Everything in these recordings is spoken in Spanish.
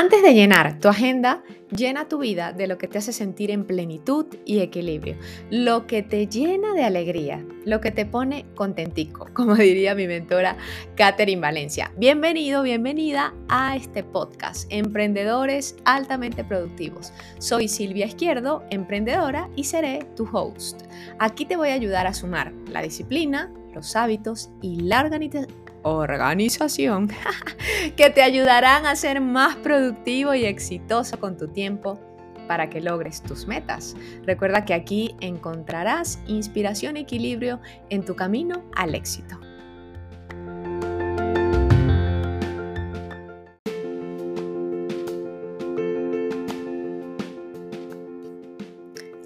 Antes de llenar tu agenda, llena tu vida de lo que te hace sentir en plenitud y equilibrio, lo que te llena de alegría, lo que te pone contentico, como diría mi mentora Catherine Valencia. Bienvenido, bienvenida a este podcast, Emprendedores Altamente Productivos. Soy Silvia Izquierdo, emprendedora y seré tu host. Aquí te voy a ayudar a sumar la disciplina, los hábitos y la organización que te ayudarán a ser más productivo y exitoso con tu tiempo para que logres tus metas. Recuerda que aquí encontrarás inspiración y equilibrio en tu camino al éxito.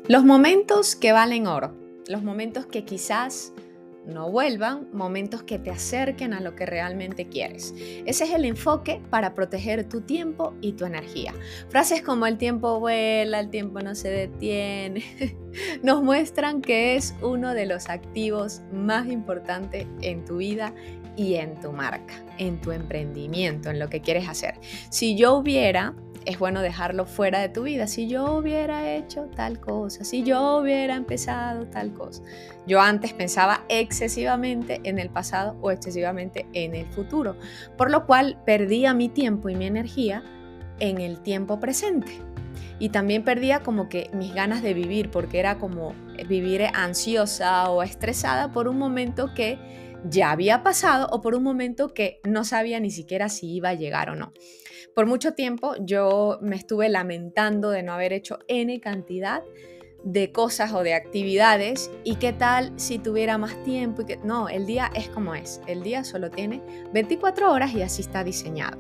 Los momentos que valen oro, los momentos que quizás no vuelvan, momentos que te acerquen a lo que realmente quieres. Ese es el enfoque para proteger tu tiempo y tu energía. Frases como el tiempo vuela, el tiempo no se detiene, nos muestran que es uno de los activos más importantes en tu vida y en tu marca, en tu emprendimiento, en lo que quieres hacer. Si yo hubiera es bueno dejarlo fuera de tu vida. Si yo hubiera hecho tal cosa, si yo hubiera empezado tal cosa. Yo antes pensaba excesivamente en el pasado o excesivamente en el futuro, por lo cual perdía mi tiempo y mi energía en el tiempo presente. Y también perdía como que mis ganas de vivir, porque era como vivir ansiosa o estresada por un momento que ya había pasado o por un momento que no sabía ni siquiera si iba a llegar o no. Por mucho tiempo yo me estuve lamentando de no haber hecho N cantidad de cosas o de actividades y qué tal si tuviera más tiempo y que no, el día es como es, el día solo tiene 24 horas y así está diseñado.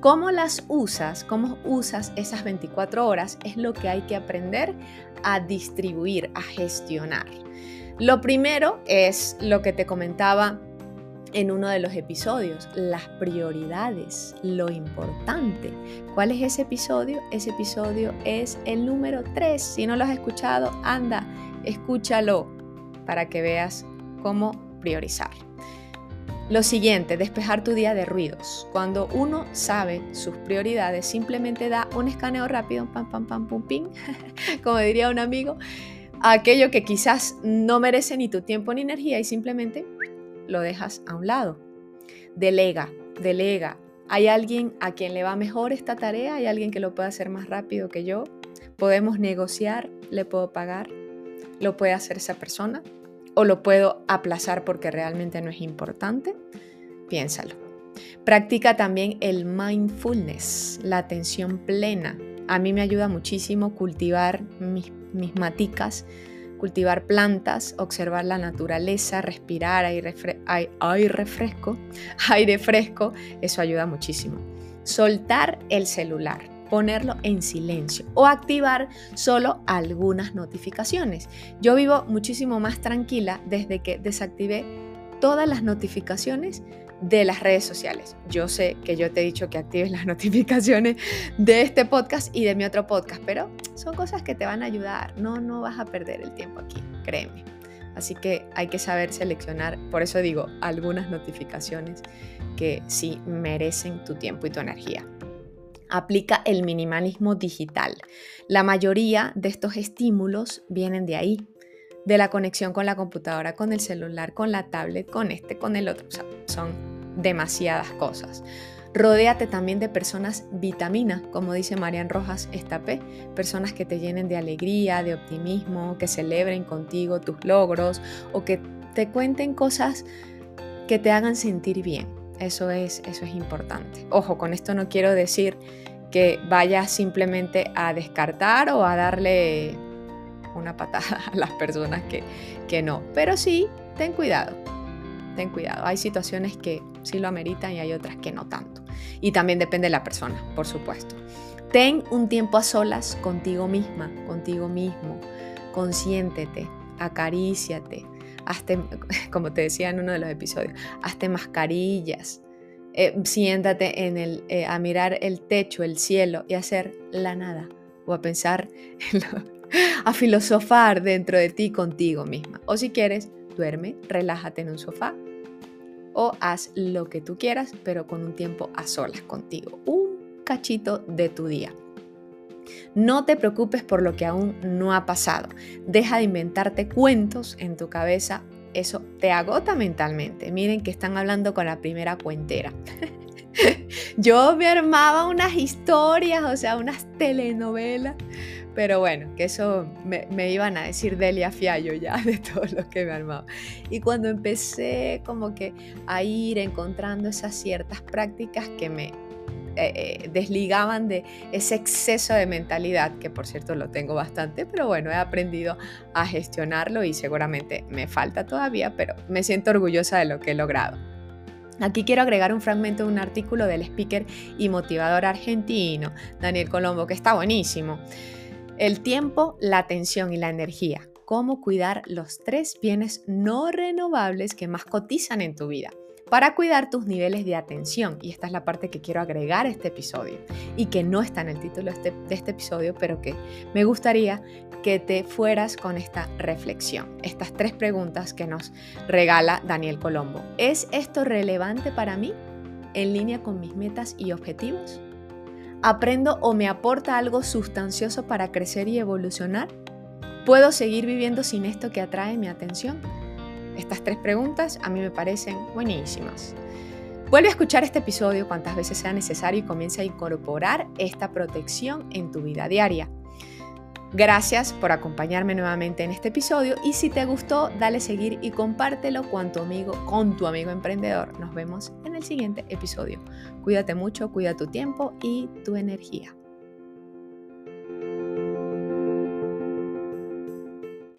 ¿Cómo las usas? ¿Cómo usas esas 24 horas? Es lo que hay que aprender a distribuir, a gestionar. Lo primero es lo que te comentaba en uno de los episodios, las prioridades, lo importante. ¿Cuál es ese episodio? Ese episodio es el número 3. Si no lo has escuchado, anda, escúchalo para que veas cómo priorizar. Lo siguiente, despejar tu día de ruidos. Cuando uno sabe sus prioridades, simplemente da un escaneo rápido, pam, pam, pam, pum, ping, como diría un amigo, aquello que quizás no merece ni tu tiempo ni energía y simplemente lo dejas a un lado. Delega, delega. ¿Hay alguien a quien le va mejor esta tarea? ¿Hay alguien que lo pueda hacer más rápido que yo? ¿Podemos negociar? ¿Le puedo pagar? ¿Lo puede hacer esa persona? ¿O lo puedo aplazar porque realmente no es importante? Piénsalo. Practica también el mindfulness, la atención plena. A mí me ayuda muchísimo cultivar mis, maticas cultivar plantas, observar la naturaleza, respirar aire, fresco, aire fresco, eso ayuda muchísimo. Soltar el celular, ponerlo en silencio o activar solo algunas notificaciones. Yo vivo muchísimo más tranquila desde que desactivé todas las notificaciones de las redes sociales. Yo sé que yo te he dicho que actives las notificaciones de este podcast y de mi otro podcast, pero son cosas que te van a ayudar. No, no vas a perder el tiempo aquí, créeme. Así que hay que saber seleccionar, por eso digo, algunas notificaciones que sí merecen tu tiempo y tu energía. Aplica el minimalismo digital. La mayoría de estos estímulos vienen de ahí, de la conexión con la computadora, con el celular, con la tablet, con este, con el otro. O sea, son demasiadas cosas. Rodéate también de personas vitamina, como dice Marian Rojas Estapé, personas que te llenen de alegría, de optimismo, que celebren contigo tus logros o que te cuenten cosas que te hagan sentir bien. Eso es, eso es importante. Ojo, con esto no quiero decir que vayas simplemente a descartar o a darle una patada a las personas que, que no, pero sí, ten cuidado ten cuidado. Hay situaciones que sí lo ameritan y hay otras que no tanto. Y también depende de la persona, por supuesto. Ten un tiempo a solas contigo misma, contigo mismo. Consiéntete, acaríciate. Hazte, como te decía en uno de los episodios, hazte mascarillas. Eh, siéntate en eh, a mirar el techo, el cielo y hacer la nada. O a pensar, a filosofar dentro de ti contigo misma. O si quieres, duerme, relájate en un sofá o haz lo que tú quieras, pero con un tiempo a solas contigo. Un cachito de tu día. No te preocupes por lo que aún no ha pasado. Deja de inventarte cuentos en tu cabeza. Eso te agota mentalmente. Miren que están hablando con la primera cuentera. Yo me armaba unas historias, o sea, unas telenovelas. Pero bueno, que eso me, iban a decir Delia Fiallo ya de todo lo que me armaba. Y cuando empecé como que a ir encontrando esas ciertas prácticas que me eh, eh, desligaban de ese exceso de mentalidad, que por cierto lo tengo bastante, pero bueno, he aprendido a gestionarlo y seguramente me falta todavía, pero me siento orgullosa de lo que he logrado. Aquí quiero agregar un fragmento de un artículo del speaker y motivador argentino, Daniel Colombo, que está buenísimo. El tiempo, la atención y la energía. Cómo cuidar los tres bienes no renovables que más cotizan en tu vida para cuidar tus niveles de atención. Y esta es la parte que quiero agregar a este episodio y que no está en el título de este, de este episodio, pero que me gustaría que te fueras con esta reflexión, estas tres preguntas que nos regala Daniel Colombo. ¿Es esto relevante para mí en línea con mis metas y objetivos? ¿Aprendo o me aporta algo sustancioso para crecer y evolucionar? ¿Puedo seguir viviendo sin esto que atrae mi atención? Estas tres preguntas a mí me parecen buenísimas. Vuelve a escuchar este episodio cuantas veces sea necesario y comienza a incorporar esta protección en tu vida diaria. Gracias por acompañarme nuevamente en este episodio y si te gustó, dale seguir y compártelo con tu amigo, con tu amigo emprendedor. Nos vemos en el siguiente episodio. Cuídate mucho, cuida tu tiempo y tu energía.